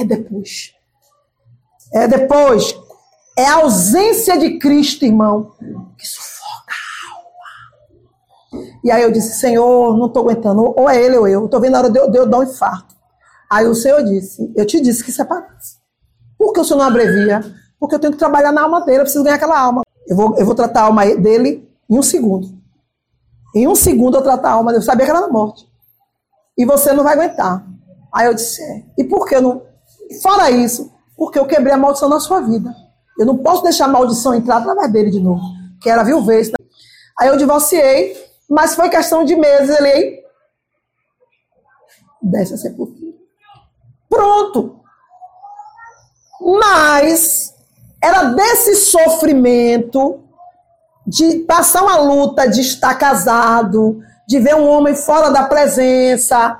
É depois. É depois. É a ausência de Cristo, irmão, que sufoca a alma. E aí eu disse, Senhor, não estou aguentando. Ou é ele ou eu. Estou vendo a hora de eu, de eu dar um infarto. Aí o Senhor disse, eu te disse que separasse. Por que o Senhor não abrevia? Porque eu tenho que trabalhar na alma dele, eu preciso ganhar aquela alma. Eu vou, eu vou tratar a alma dele em um segundo. Em um segundo eu tratar a alma dele. Eu sabia que era na morte. E você não vai aguentar. Aí eu disse, é. E por que eu não... Fora isso, porque eu quebrei a maldição na sua vida. Eu não posso deixar a maldição entrar através dele de novo. Que era viuvez. Aí eu divorciei, mas foi questão de meses. Ele desce a sepultura. Pronto. Mas era desse sofrimento de passar uma luta de estar casado, de ver um homem fora da presença,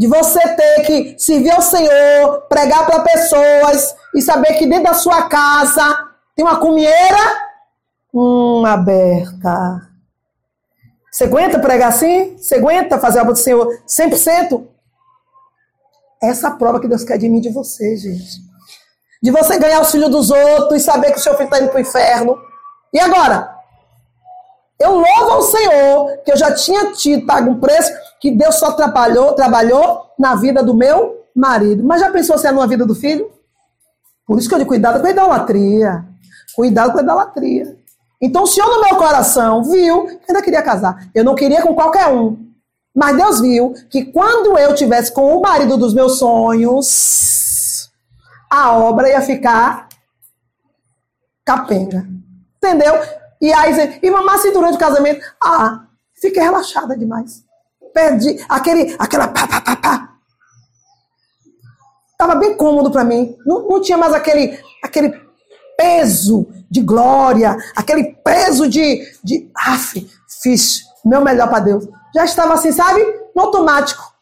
de você ter que servir ao Senhor, pregar para pessoas e saber que dentro da sua casa tem uma cumieira hum, aberta. Você aguenta pregar assim? Você aguenta fazer a obra do Senhor 100%? Essa é a prova que Deus quer de mim e de você, gente. De você ganhar os filhos dos outros e saber que o seu filho está indo para o inferno. E agora? Eu louvo ao Senhor que eu já tinha tido, pago um preço, que Deus só trabalhou, trabalhou na vida do meu marido. Mas já pensou se é na vida do filho? Por isso que eu digo, cuidado com a idolatria. Cuidado com a idolatria. Então o Senhor no meu coração viu que eu ainda queria casar. Eu não queria com qualquer um. Mas Deus viu que quando eu tivesse com o marido dos meus sonhos, a obra ia ficar capenga. Entendeu? E aí, e mamar assim durante o casamento, ah, fiquei relaxada demais. Perdi aquele, aquela pá, pá, pá, pá. Tava bem cômodo para mim. Não, não tinha mais aquele, aquele peso de glória, aquele peso de, de af, fiz meu melhor para Deus. Já estava assim, sabe? No automático.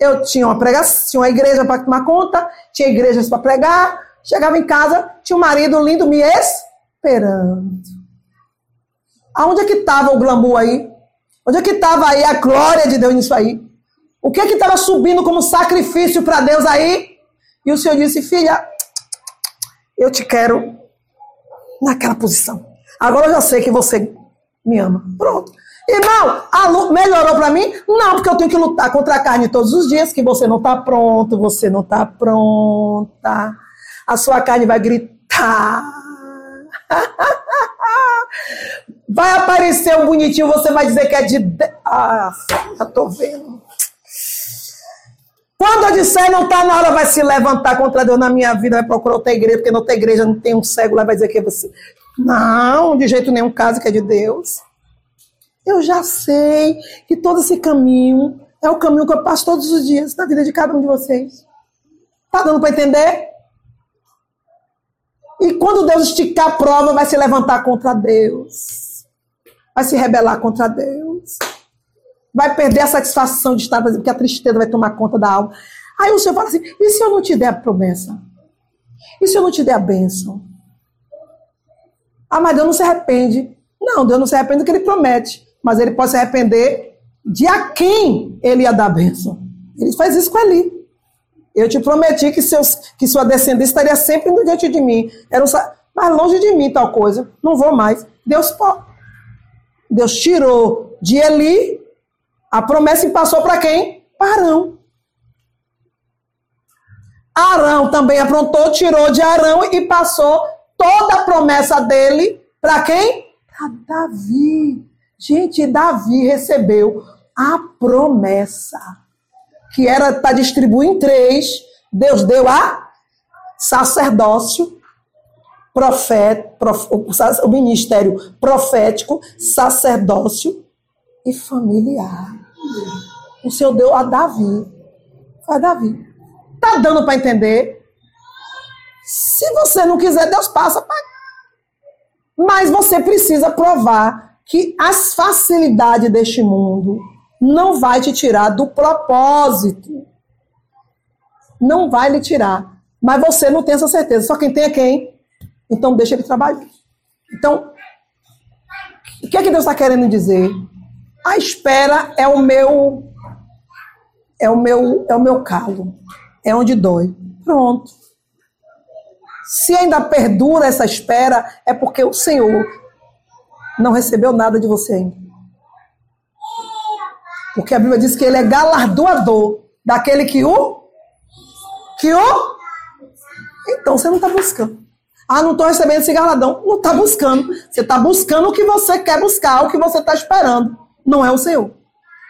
Eu tinha uma pregação, tinha uma igreja para tomar conta, tinha igrejas para pregar. Chegava em casa, tinha um marido lindo me esperando. Aonde é que estava o glamour aí? Onde é que estava aí a glória de Deus nisso aí? O que é que estava subindo como sacrifício para Deus aí? E o Senhor disse, filha, eu te quero naquela posição. Agora eu já sei que você me ama. Pronto. Irmão, a luta melhorou para mim? Não, porque eu tenho que lutar contra a carne todos os dias, que você não está pronto, você não está pronta. A sua carne vai gritar. Vai aparecer um bonitinho, você vai dizer que é de. Ah, já tô vendo. Quando eu disser não tá na hora, vai se levantar contra Deus na minha vida, vai procurar outra igreja, porque na outra igreja não tem um cego lá, vai dizer que é você. Não, de jeito nenhum caso que é de Deus. Eu já sei que todo esse caminho é o caminho que eu passo todos os dias na vida de cada um de vocês. Tá dando para entender? E quando Deus esticar a prova, vai se levantar contra Deus. Vai se rebelar contra Deus. Vai perder a satisfação de estar, porque a tristeza vai tomar conta da alma. Aí o Senhor fala assim: e se eu não te der a promessa? E se eu não te der a bênção? Ah, mas Deus não se arrepende. Não, Deus não se arrepende do que ele promete. Mas ele pode se arrepender de a quem ele ia dar a bênção. Ele faz isso com Eli. Eu te prometi que, seus, que sua descendência estaria sempre diante de mim. Era um, mas longe de mim tal coisa. Não vou mais. Deus, Deus tirou de Eli a promessa e passou para quem? Para Arão. Arão também aprontou, tirou de Arão e passou toda a promessa dele para quem? Para Davi. Gente, Davi recebeu a promessa que era para distribuir em três, Deus deu a sacerdócio, profeta, prof, o ministério profético, sacerdócio e familiar. O Senhor deu a Davi. Foi a Davi. Tá dando para entender? Se você não quiser, Deus passa. Mas você precisa provar que as facilidades deste mundo não vai te tirar do propósito. Não vai lhe tirar. Mas você não tem essa certeza. Só quem tem é quem? Então deixa ele trabalhar. Então, o que é que Deus está querendo dizer? A espera é o meu é o meu é o meu calo, é onde dói. Pronto. Se ainda perdura essa espera, é porque o Senhor não recebeu nada de você ainda. Porque a Bíblia diz que ele é galardoador daquele que o que o então você não está buscando. Ah, não estou recebendo esse galardão. Não está buscando. Você está buscando o que você quer buscar, o que você está esperando. Não é o Senhor.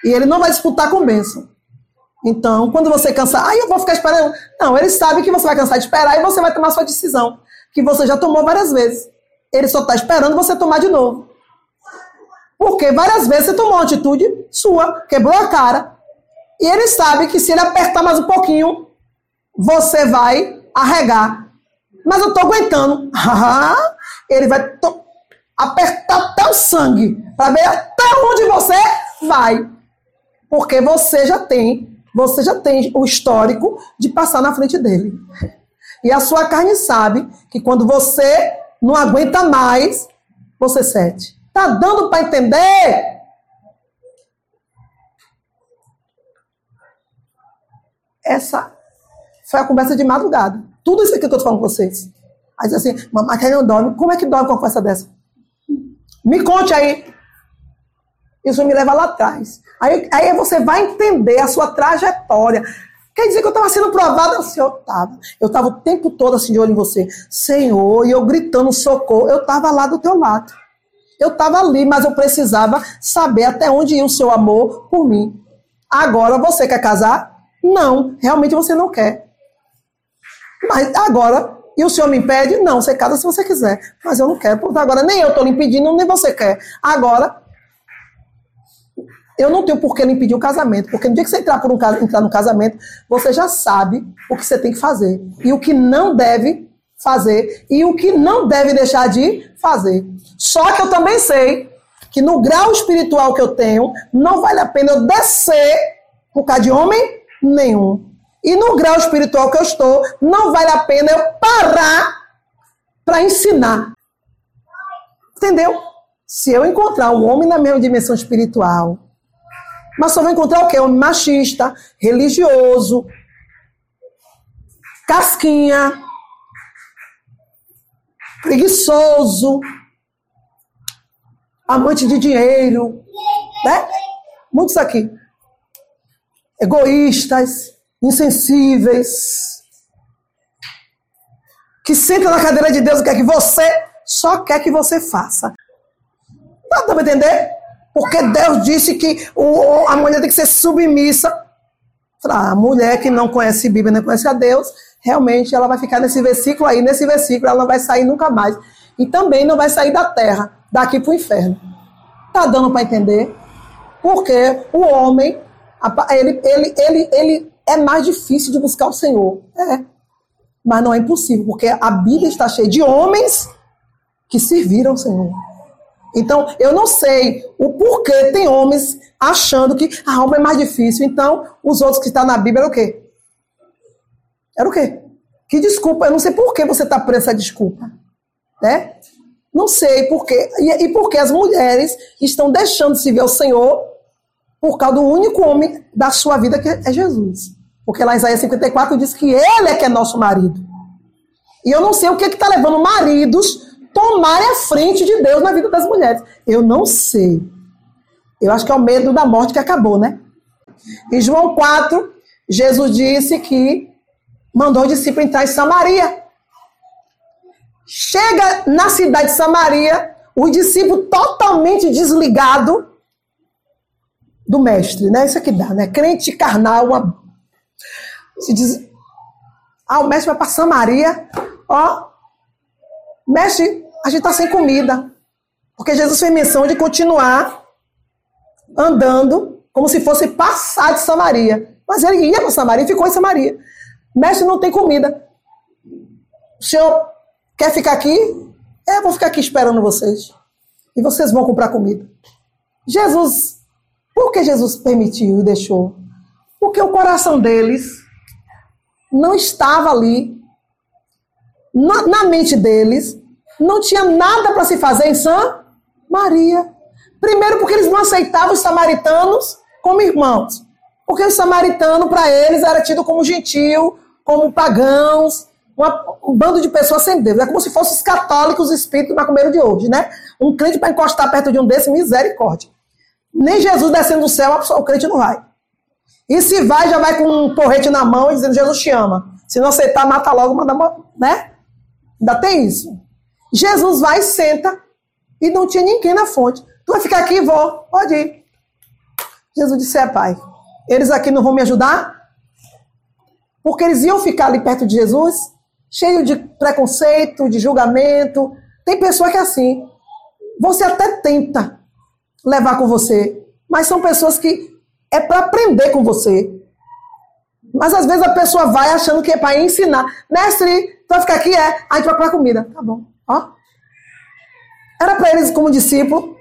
E ele não vai disputar com bênção. Então, quando você cansar, ah, eu vou ficar esperando. Não, ele sabe que você vai cansar de esperar e você vai tomar sua decisão. Que você já tomou várias vezes. Ele só está esperando você tomar de novo. Porque várias vezes você tomou uma atitude sua, quebrou a cara. E ele sabe que se ele apertar mais um pouquinho, você vai arregar. Mas eu estou aguentando. ele vai apertar até o sangue para ver até onde você vai. Porque você já tem, você já tem o histórico de passar na frente dele. E a sua carne sabe que quando você não aguenta mais, você cede. Tá dando para entender? Essa foi a conversa de madrugada. Tudo isso aqui que eu tô falando com vocês. Aí diz assim, que não dorme. Como é que dorme com uma conversa dessa? Me conte aí. Isso me leva lá atrás. Aí, aí você vai entender a sua trajetória. Quer dizer que eu estava sendo provada? Assim, eu estava. Eu estava o tempo todo assim de olho em você. Senhor, e eu gritando socorro. Eu estava lá do teu lado. Eu estava ali, mas eu precisava saber até onde ia o seu amor por mim. Agora você quer casar? Não, realmente você não quer. Mas agora, e o senhor me impede? Não, você casa se você quiser. Mas eu não quero, porque agora nem eu estou lhe impedindo, nem você quer. Agora, eu não tenho por que lhe impedir o casamento, porque no dia que você entrar, por um, entrar no casamento, você já sabe o que você tem que fazer. E o que não deve fazer e o que não deve deixar de fazer. Só que eu também sei que no grau espiritual que eu tenho, não vale a pena eu descer por causa de homem nenhum. E no grau espiritual que eu estou, não vale a pena eu parar para ensinar. Entendeu? Se eu encontrar um homem na mesma dimensão espiritual, mas só vou encontrar o quê? Homem machista, religioso, casquinha, preguiçoso, amante de dinheiro, né? Muitos aqui. Egoístas, insensíveis, que senta na cadeira de Deus e quer que você, só quer que você faça. Dá para entender? Porque Deus disse que o, a mulher tem que ser submissa. A mulher que não conhece Bíblia, não conhece a Deus, realmente ela vai ficar nesse versículo aí, nesse versículo, ela não vai sair nunca mais. E também não vai sair da terra, daqui para o inferno. Tá dando para entender? Porque o homem, ele, ele, ele, ele é mais difícil de buscar o Senhor. É. Mas não é impossível, porque a Bíblia está cheia de homens que serviram o Senhor. Então, eu não sei o porquê tem homens achando que a alma é mais difícil. Então, os outros que estão na Bíblia era o quê? Era o quê? Que desculpa, eu não sei por que você está por essa desculpa. Né? Não sei por quê. E, e porque as mulheres estão deixando de se ver ao Senhor por causa do único homem da sua vida que é Jesus. Porque lá em Isaías 54 diz que ele é que é nosso marido. E eu não sei o que está levando maridos tomarem a frente de Deus na vida das mulheres. Eu não sei. Eu acho que é o medo da morte que acabou, né? Em João 4, Jesus disse que mandou o discípulo entrar em Samaria. Chega na cidade de Samaria, o discípulo totalmente desligado do mestre, né? Isso é que dá, né? Crente carnal, uma... se diz, ah, o mestre vai para Samaria, ó, mestre, a gente está sem comida, porque Jesus fez menção de continuar andando como se fosse passar de Samaria. Mas ele ia para Samaria e ficou em Samaria. Mestre, não tem comida. O senhor quer ficar aqui? É, vou ficar aqui esperando vocês. E vocês vão comprar comida. Jesus, por que Jesus permitiu e deixou? Porque o coração deles não estava ali. Na, na mente deles, não tinha nada para se fazer em São Maria. Primeiro, porque eles não aceitavam os samaritanos como irmãos. Porque o samaritano, para eles, era tido como gentil, como pagãos, uma, um bando de pessoas sem Deus. É como se fossem os católicos espíritos macumbeiro de hoje, né? Um crente para encostar perto de um desses, misericórdia. Nem Jesus descendo do céu, o crente não vai. E se vai, já vai com um porrete na mão e dizendo Jesus te ama. Se não aceitar, mata logo, manda, né? Ainda tem isso. Jesus vai e senta e não tinha ninguém na fonte. Tu vai ficar aqui, vou. Pode ir. Jesus disse: É, pai. Eles aqui não vão me ajudar? Porque eles iam ficar ali perto de Jesus, cheio de preconceito, de julgamento. Tem pessoa que é assim. Você até tenta levar com você, mas são pessoas que é para aprender com você. Mas às vezes a pessoa vai achando que é para ensinar. Mestre, tu vai ficar aqui? É. A gente vai para comida. Tá bom. Ó. Era para eles, como discípulo,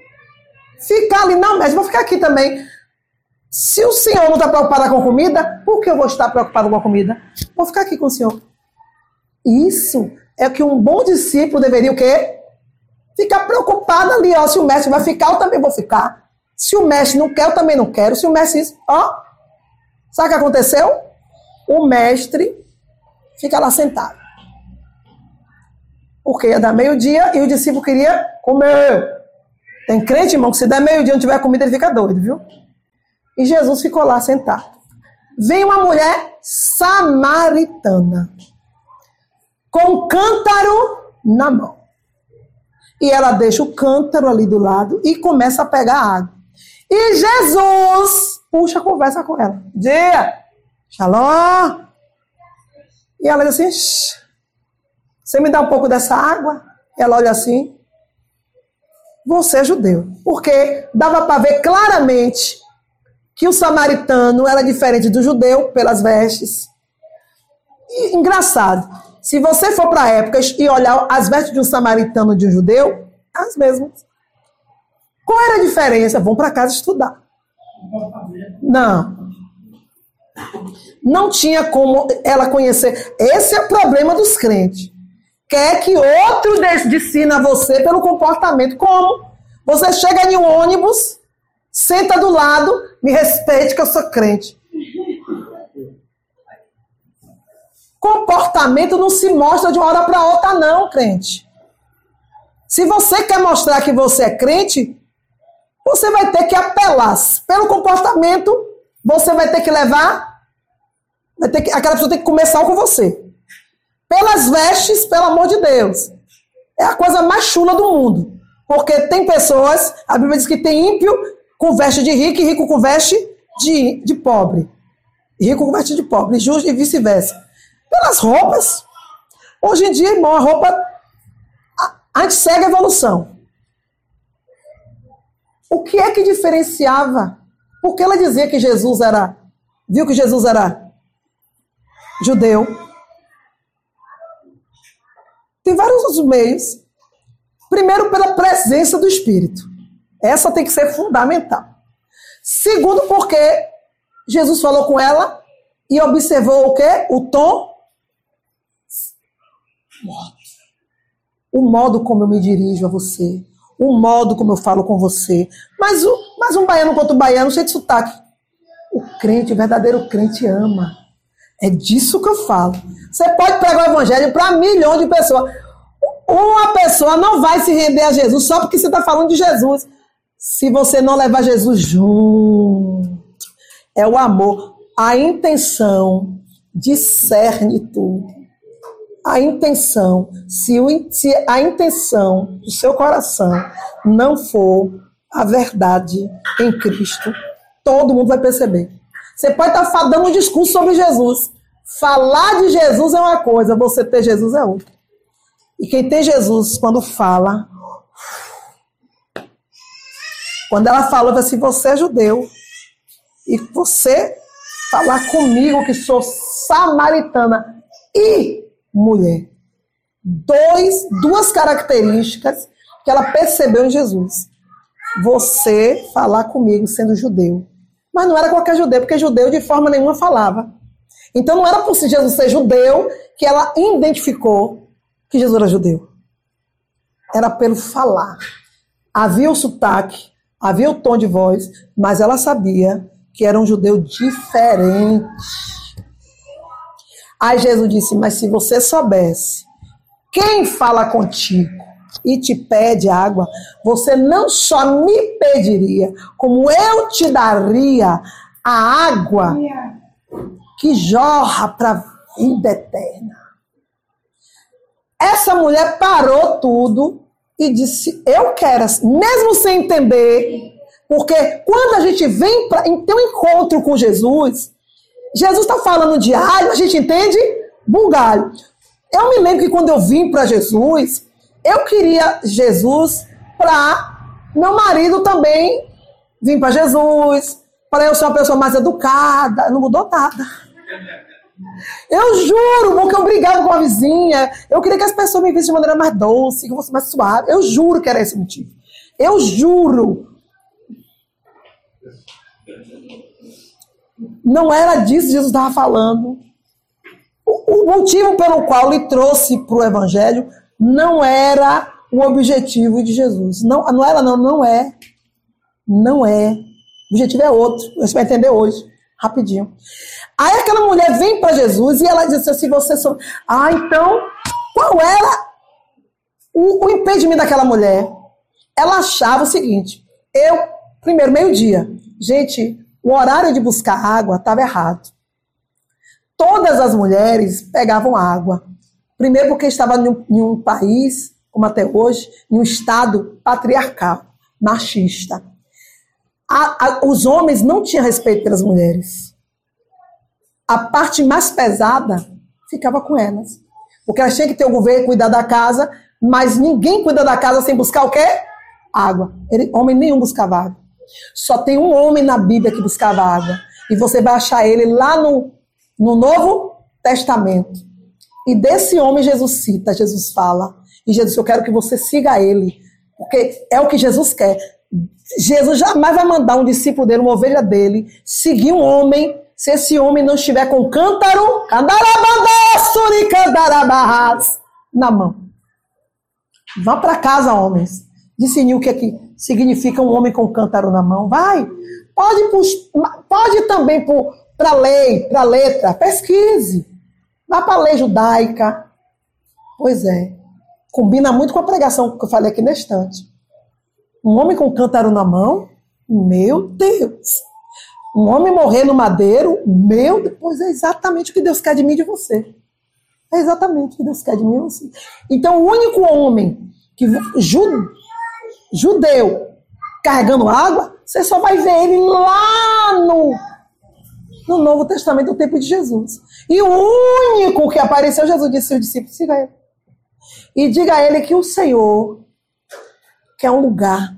ficar ali. Não, mestre, vou ficar aqui também. Se o senhor não está preocupado com comida, por que eu vou estar preocupado com a comida? Vou ficar aqui com o senhor. Isso é que um bom discípulo deveria o quê? Ficar preocupado ali, ó. Se o mestre vai ficar, eu também vou ficar. Se o mestre não quer, eu também não quero. Se o mestre diz, ó. Sabe o que aconteceu? O mestre fica lá sentado. Porque ia dar meio-dia e o discípulo queria comer. Tem crente, irmão, que se der meio-dia e não tiver comida, ele fica doido, viu? E Jesus ficou lá sentado. Vem uma mulher samaritana com um cântaro na mão. E ela deixa o cântaro ali do lado e começa a pegar água. E Jesus puxa a conversa com ela. Dia, shalom. E ela diz assim: Você me dá um pouco dessa água? Ela olha assim: Você é judeu. Porque dava para ver claramente que o samaritano era diferente do judeu pelas vestes. E, engraçado, se você for para épocas e olhar as vestes de um samaritano e de um judeu, as mesmas. Qual era a diferença? Vão para casa estudar. Não. Não tinha como ela conhecer. Esse é o problema dos crentes. Quer que outro ensine a você pelo comportamento. Como? Você chega em um ônibus, senta do lado, me respeite que eu sou crente. Comportamento não se mostra de uma hora para outra, não, crente. Se você quer mostrar que você é crente, você vai ter que apelar. Pelo comportamento, você vai ter que levar. Vai ter que, aquela pessoa tem que começar com você. Pelas vestes, pelo amor de Deus. É a coisa mais chula do mundo. Porque tem pessoas, a Bíblia diz que tem ímpio com veste de rico e rico com veste de, de pobre. Rico com veste de pobre, justo e vice-versa. Pelas roupas. Hoje em dia, irmão, a roupa. A, gente segue a evolução. O que é que diferenciava? Porque ela dizia que Jesus era. Viu que Jesus era judeu. Tem vários meios. Primeiro, pela presença do Espírito. Essa tem que ser fundamental. Segundo, porque Jesus falou com ela e observou o quê? O tom o modo como eu me dirijo a você, o modo como eu falo com você. Mas, o, mas um baiano contra um baiano, cheio de sotaque. O crente, o verdadeiro crente ama. É disso que eu falo. Você pode pregar o evangelho para milhões de pessoas. Uma pessoa não vai se render a Jesus só porque você está falando de Jesus se você não levar Jesus junto. É o amor. A intenção discerne tudo. A intenção, se, o, se a intenção do seu coração não for a verdade em Cristo, todo mundo vai perceber. Você pode estar dando um discurso sobre Jesus. Falar de Jesus é uma coisa, você ter Jesus é outra. E quem tem Jesus, quando fala, quando ela falou assim, você é judeu, e você falar comigo que sou samaritana e mulher. Dois, duas características que ela percebeu em Jesus. Você falar comigo sendo judeu. Mas não era qualquer judeu, porque judeu de forma nenhuma falava. Então não era por Jesus ser judeu que ela identificou que Jesus era judeu. Era pelo falar. Havia o sotaque, havia o tom de voz, mas ela sabia que era um judeu diferente. Aí Jesus disse: Mas se você soubesse quem fala contigo e te pede água, você não só me pediria, como eu te daria a água que jorra para a vida eterna. Essa mulher parou tudo e disse: Eu quero, mesmo sem entender, porque quando a gente vem para ter um encontro com Jesus, Jesus está falando de alho, a gente entende bugalho. Eu me lembro que quando eu vim para Jesus, eu queria Jesus para meu marido também vir para Jesus, para eu ser uma pessoa mais educada. Não mudou nada. Eu juro, porque eu brigava com a vizinha. Eu queria que as pessoas me vissem de maneira mais doce, que fosse mais suave. Eu juro que era esse motivo. Eu juro. Não era disso que Jesus estava falando. O, o motivo pelo qual ele trouxe para o Evangelho não era o objetivo de Jesus. Não, não era, não, não é. Não é. O objetivo é outro. Você vai entender hoje, rapidinho. Aí aquela mulher vem para Jesus e ela diz assim: você sou. Ah, então, qual era o, o impedimento daquela mulher? Ela achava o seguinte: eu, primeiro, meio-dia. Gente, o horário de buscar água estava errado. Todas as mulheres pegavam água. Primeiro, porque estava em um, em um país, como até hoje, em um estado patriarcal, machista. A, a, os homens não tinham respeito pelas mulheres. A parte mais pesada ficava com elas. Porque elas tinham que ter o governo cuidar da casa, mas ninguém cuida da casa sem buscar o quê? Água. Ele, homem nenhum buscava água. Só tem um homem na Bíblia que buscava água. E você vai achar ele lá no, no Novo Testamento. E desse homem Jesus cita, Jesus fala. E Jesus, eu quero que você siga ele. Porque é o que Jesus quer. Jesus jamais vai mandar um discípulo dele, uma ovelha dele, seguir um homem, se esse homem não estiver com cântaro, na mão. Vá para casa, homens. Disse o que, é que significa um homem com cântaro na mão. Vai. Pode, pode também para a lei, para a letra. Pesquise. Vá para a lei judaica. Pois é. Combina muito com a pregação que eu falei aqui na estante. Um homem com cântaro na mão, meu Deus. Um homem morrer no madeiro, meu Deus, pois é exatamente o que Deus quer de mim e de você. É exatamente o que Deus quer de mim e de você. Então, o único homem que judeu carregando água, você só vai ver ele lá no, no Novo Testamento, no tempo de Jesus. E o único que apareceu, Jesus disse ao discípulo, siga ele. E diga a ele que o Senhor quer um lugar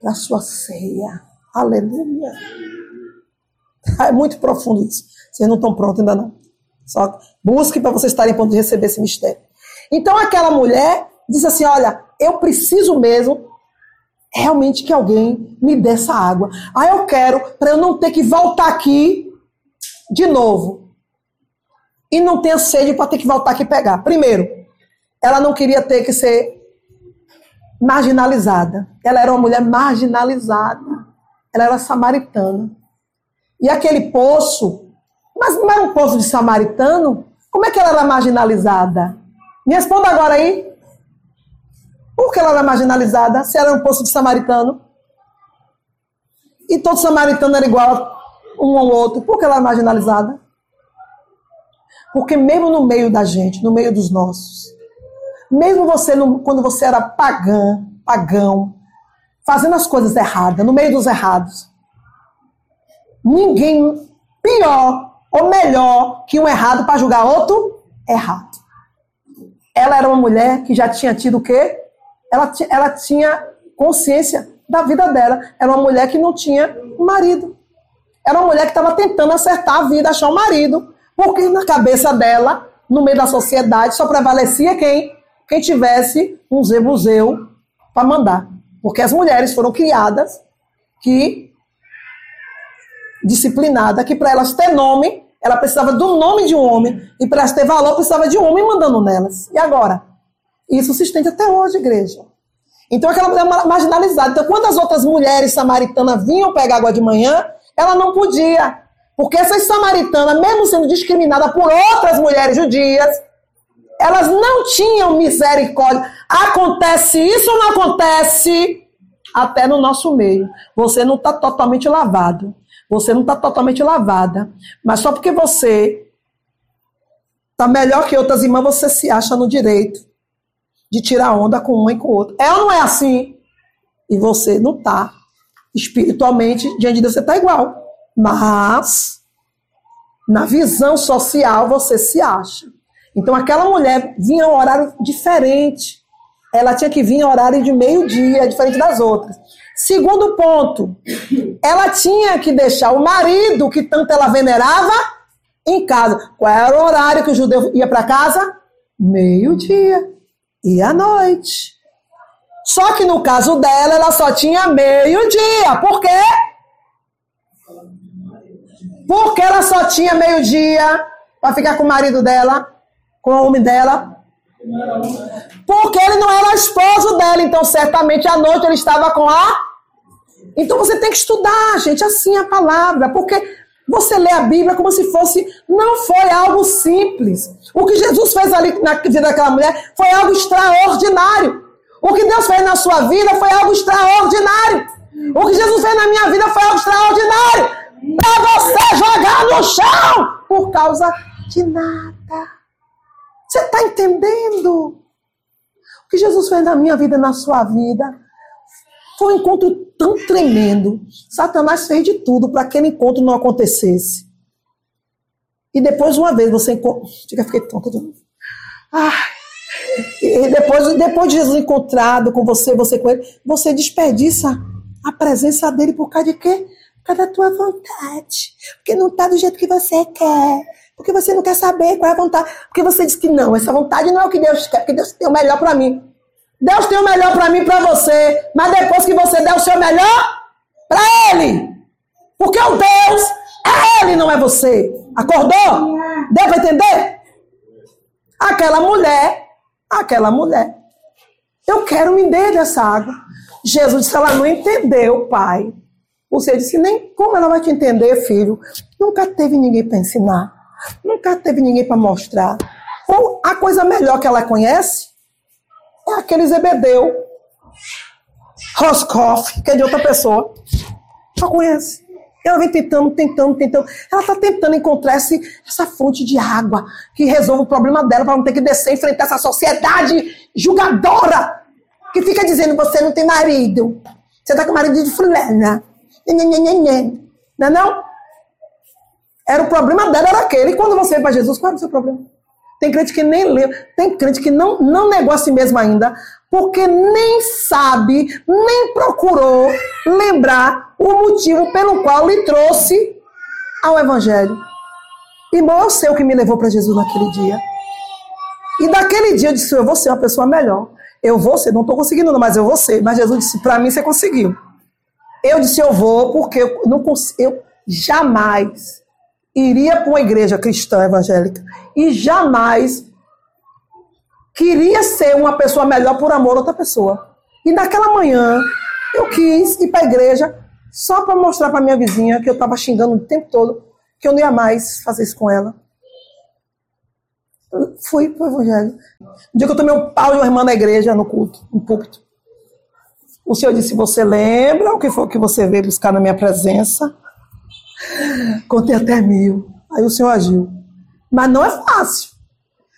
para a sua ceia. Aleluia. É muito profundo isso. Vocês não estão prontos ainda não. Só busque para vocês estarem prontos de receber esse mistério. Então aquela mulher diz assim: Olha, eu preciso mesmo realmente que alguém me dê essa água. Ah, eu quero, para eu não ter que voltar aqui de novo. E não ter sede para ter que voltar aqui pegar. Primeiro, ela não queria ter que ser marginalizada. Ela era uma mulher marginalizada. Ela era samaritana. E aquele poço, mas não era um poço de samaritano? Como é que ela era marginalizada? Me responda agora aí. Por que ela era marginalizada se ela era um poço de samaritano? E todo samaritano era igual um ao outro. Por que ela era marginalizada? Porque mesmo no meio da gente, no meio dos nossos, mesmo você, quando você era pagã, pagão, fazendo as coisas erradas, no meio dos errados, ninguém pior ou melhor que um errado para julgar outro errado. Ela era uma mulher que já tinha tido o quê? Ela, ela tinha consciência da vida dela. Era uma mulher que não tinha marido. Era uma mulher que estava tentando acertar a vida, achar um marido. Porque na cabeça dela, no meio da sociedade, só prevalecia quem? Quem tivesse um zebuzeu para mandar. Porque as mulheres foram criadas que disciplinada que para elas ter nome, ela precisava do nome de um homem e para elas ter valor precisava de um homem mandando nelas. E agora, isso se estende até hoje, igreja. Então, aquela mulher marginalizada. Então, quando as outras mulheres samaritanas vinham pegar água de manhã, ela não podia. Porque essas samaritanas, mesmo sendo discriminadas por outras mulheres judias, elas não tinham misericórdia. Acontece isso ou não acontece? Até no nosso meio. Você não está totalmente lavado. Você não está totalmente lavada. Mas só porque você está melhor que outras irmãs, você se acha no direito de tirar onda com uma e com outra. Ou não é assim? E você não está. Espiritualmente, diante de Deus, você está igual. Mas, na visão social, você se acha. Então, aquela mulher vinha a um horário diferente. Ela tinha que vir a horário de meio-dia, diferente das outras. Segundo ponto, ela tinha que deixar o marido, que tanto ela venerava, em casa. Qual era o horário que o judeu ia para casa? Meio-dia e à noite. Só que no caso dela, ela só tinha meio-dia. Por quê? Porque ela só tinha meio-dia para ficar com o marido dela, com o homem dela. Porque ele não era esposo dela, então certamente à noite ele estava com a. Então você tem que estudar, gente, assim a palavra, porque você lê a Bíblia como se fosse. Não foi algo simples. O que Jesus fez ali na vida daquela mulher foi algo extraordinário. O que Deus fez na sua vida foi algo extraordinário. O que Jesus fez na minha vida foi algo extraordinário para você jogar no chão por causa de nada. Você está entendendo? O que Jesus fez na minha vida e na sua vida foi um encontro tão tremendo. Satanás fez de tudo para que aquele encontro não acontecesse. E depois, uma vez, você encontra. Fiquei tonta. Ah, e depois, depois de Jesus encontrado com você, você com ele, você desperdiça a presença dele por causa de quê? causa da tua vontade. Porque não está do jeito que você quer. Porque você não quer saber qual é a vontade. Porque você diz que não, essa vontade não é o que Deus quer, porque Deus tem o melhor para mim. Deus tem o melhor para mim e para você. Mas depois que você der o seu melhor para Ele. Porque o Deus é Ele, não é você. Acordou? Para entender? Aquela mulher, aquela mulher. Eu quero me dar dessa água. Jesus disse, ela não entendeu, pai. Você disse, nem como ela vai te entender, filho? Nunca teve ninguém para ensinar. Nunca teve ninguém para mostrar. Ou a coisa melhor que ela conhece é aquele Zebedeu, Roscoff, que é de outra pessoa. Só conhece. Ela vem tentando, tentando, tentando. Ela está tentando encontrar esse, essa fonte de água que resolva o problema dela para não ter que descer e enfrentar essa sociedade julgadora que fica dizendo você não tem marido. Você está com marido de fulana. Não é não? Era o problema dela, era aquele. E quando você vai para Jesus, qual era o seu problema? Tem crente que nem leu, tem crente que não, não negou mesmo ainda, porque nem sabe, nem procurou lembrar o motivo pelo qual lhe trouxe ao Evangelho. Irmão, eu sei o que me levou para Jesus naquele dia. E daquele dia eu disse: Eu vou ser uma pessoa melhor. Eu vou ser, não estou conseguindo, mas eu vou ser. Mas Jesus disse: Para mim você conseguiu. Eu disse, eu vou, porque eu, não eu jamais iria para uma igreja cristã evangélica e jamais queria ser uma pessoa melhor por amor a outra pessoa. E naquela manhã, eu quis ir para a igreja só para mostrar para minha vizinha que eu estava xingando o tempo todo, que eu não ia mais fazer isso com ela. Eu fui para o evangelho. Um dia que eu tomei um pau de uma irmã na igreja, no culto, no púlpito. O Senhor disse: Você lembra o que foi que você veio buscar na minha presença? Contei até mil. Aí o Senhor agiu. Mas não é fácil.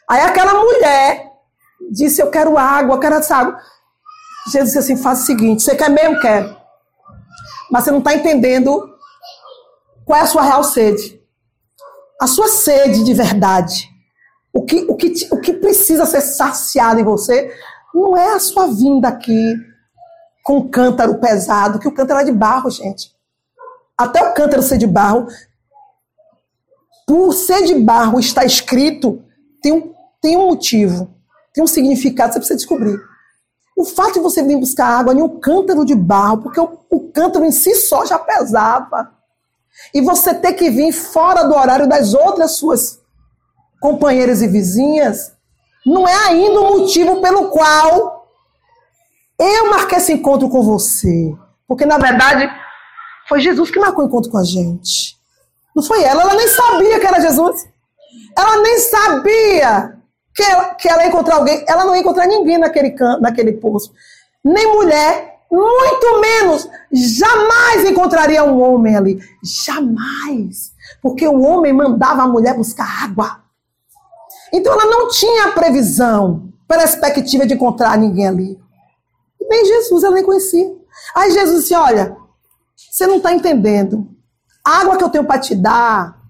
Aí aquela mulher disse: Eu quero água, eu quero essa água. Jesus disse assim: Faz o seguinte: Você quer mesmo? Quero. Mas você não está entendendo qual é a sua real sede. A sua sede de verdade. O que, o que, o que precisa ser saciado em você não é a sua vinda aqui com um cântaro pesado, que o cântaro é de barro, gente. Até o cântaro ser de barro, por ser de barro, está escrito, tem um, tem um motivo, tem um significado, você precisa descobrir. O fato de você vir buscar água em um cântaro de barro, porque o, o cântaro em si só já pesava, e você ter que vir fora do horário das outras suas companheiras e vizinhas, não é ainda o motivo pelo qual eu marquei esse encontro com você. Porque, na verdade, foi Jesus que marcou o encontro com a gente. Não foi ela, ela nem sabia que era Jesus. Ela nem sabia que ela, que ela ia encontrar alguém. Ela não ia encontrar ninguém naquele, naquele poço. Nem mulher, muito menos. Jamais encontraria um homem ali. Jamais. Porque o homem mandava a mulher buscar água. Então ela não tinha previsão, perspectiva de encontrar ninguém ali. Nem Jesus ela nem conhecia. Aí Jesus disse: Olha, você não está entendendo. A água que eu tenho para te dar,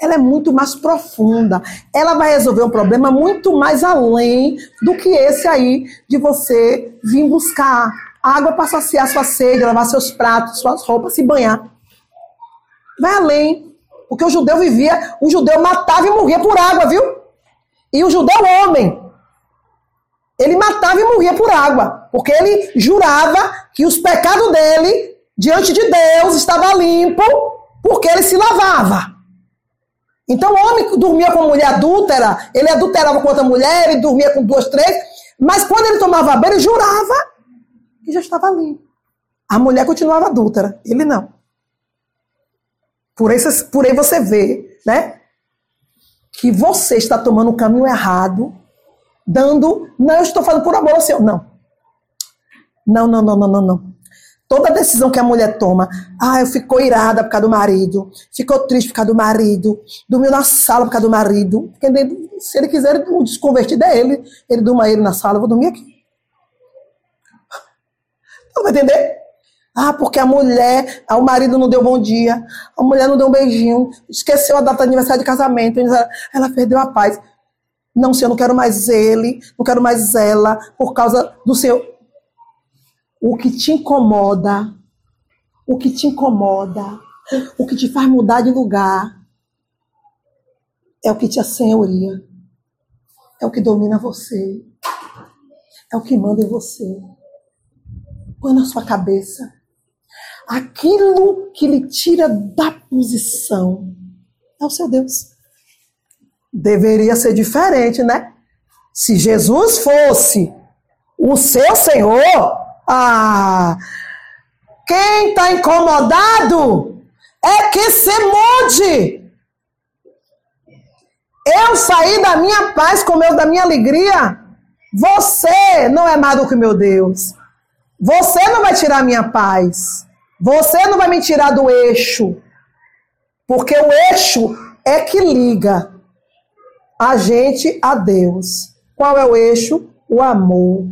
ela é muito mais profunda. Ela vai resolver um problema muito mais além do que esse aí de você vir buscar água para saciar sua sede, lavar seus pratos, suas roupas, se banhar. Vai além. Porque o judeu vivia, o judeu matava e morria por água, viu? E o judeu homem. Ele matava e morria por água. Porque ele jurava que os pecados dele, diante de Deus, estava limpo, porque ele se lavava. Então o homem que dormia com mulher adúltera, ele adulterava com outra mulher, ele dormia com duas, três, mas quando ele tomava banho, ele jurava que já estava limpo. A mulher continuava adúltera, ele não. Por aí, por aí você vê, né? Que você está tomando o caminho errado, dando. Não, eu estou falando por amor ao seu. Não. Não, não, não, não, não, não. Toda decisão que a mulher toma, ah, eu ficou irada por causa do marido, ficou triste por causa do marido, dormiu na sala por causa do marido. Se ele quiser o desconvertido é ele, ele durma ele na sala, eu vou dormir aqui. Não vai entender? Ah, porque a mulher, ah, o marido não deu bom dia, a mulher não deu um beijinho, esqueceu a data de aniversário de casamento, ela perdeu a paz. Não, senhor, eu não quero mais ele, não quero mais ela, por causa do seu. O que te incomoda, o que te incomoda, o que te faz mudar de lugar, é o que te assenhoria, é o que domina você, é o que manda em você. Põe na sua cabeça aquilo que lhe tira da posição é o seu Deus. Deveria ser diferente, né? Se Jesus fosse o seu Senhor, ah, quem está incomodado é que se mude. Eu saí da minha paz com meu da minha alegria. Você não é mais do que meu Deus. Você não vai tirar minha paz. Você não vai me tirar do eixo, porque o eixo é que liga a gente a Deus. Qual é o eixo? O amor.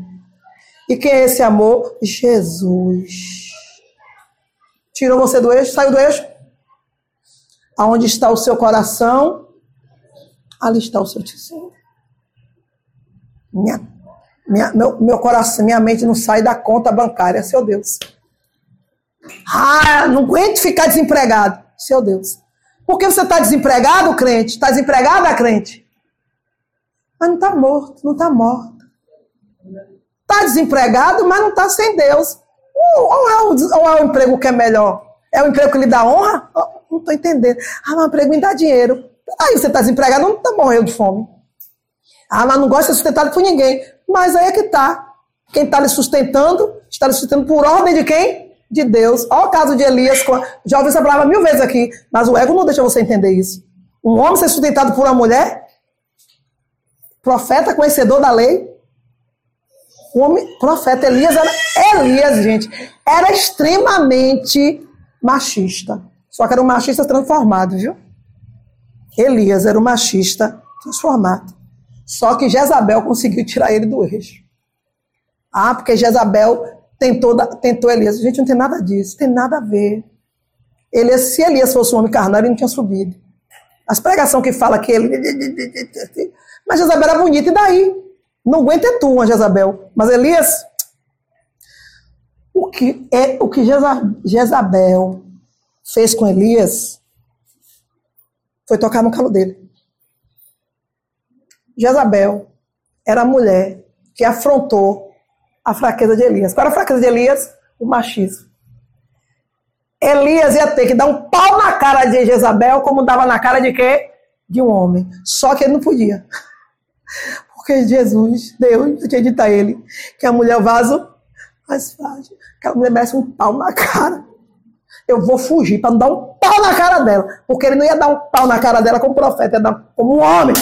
E quem é esse amor? Jesus. Tirou você do eixo? Saiu do eixo? Aonde está o seu coração? Ali está o seu tesouro. Minha, minha, meu, meu coração, minha mente não sai da conta bancária, seu Deus. Ah, não aguento ficar desempregado. Seu Deus. Por que você está desempregado, crente? Está desempregada, crente? Mas não está morto, não está morta. Está desempregado, mas não está sem Deus. Ou é, o, ou é o emprego que é melhor? É o emprego que lhe dá honra? Não estou entendendo. Ah, mas o emprego me dá dinheiro. Aí você está desempregado, não está morrendo de fome. Ah, mas não gosta de ser sustentado por ninguém. Mas aí é que está. Quem está lhe sustentando, está lhe sustentando por ordem de quem? de Deus. Olha o caso de Elias. Já ouvi essa palavra mil vezes aqui, mas o ego não deixa você entender isso. Um homem ser sustentado por uma mulher, profeta conhecedor da lei. O homem, profeta Elias era, Elias, gente, era extremamente machista. Só que era um machista transformado, viu? Elias era um machista transformado. Só que Jezabel conseguiu tirar ele do eixo. Ah, porque Jezabel tentou, tentou Elias. Gente, não tem nada disso, tem nada a ver. Elias, se Elias fosse um homem carnal, ele não tinha subido. As pregações que fala que ele. Mas Jezabel era bonita, e daí? Não aguenta tu, uma Jezabel. Mas Elias. O que, é, o que Jezabel fez com Elias foi tocar no calo dele. Jezabel era a mulher que afrontou a fraqueza de Elias. Qual era a fraqueza de Elias? O machismo. Elias ia ter que dar um pau na cara de Jezabel, como dava na cara de quê? De um homem. Só que ele não podia. Porque Jesus, Deus, tinha dito a ele que a mulher é o vaso mais frágil. Que a mulher merece um pau na cara. Eu vou fugir para não dar um pau na cara dela. Porque ele não ia dar um pau na cara dela como profeta, ia dar como um homem.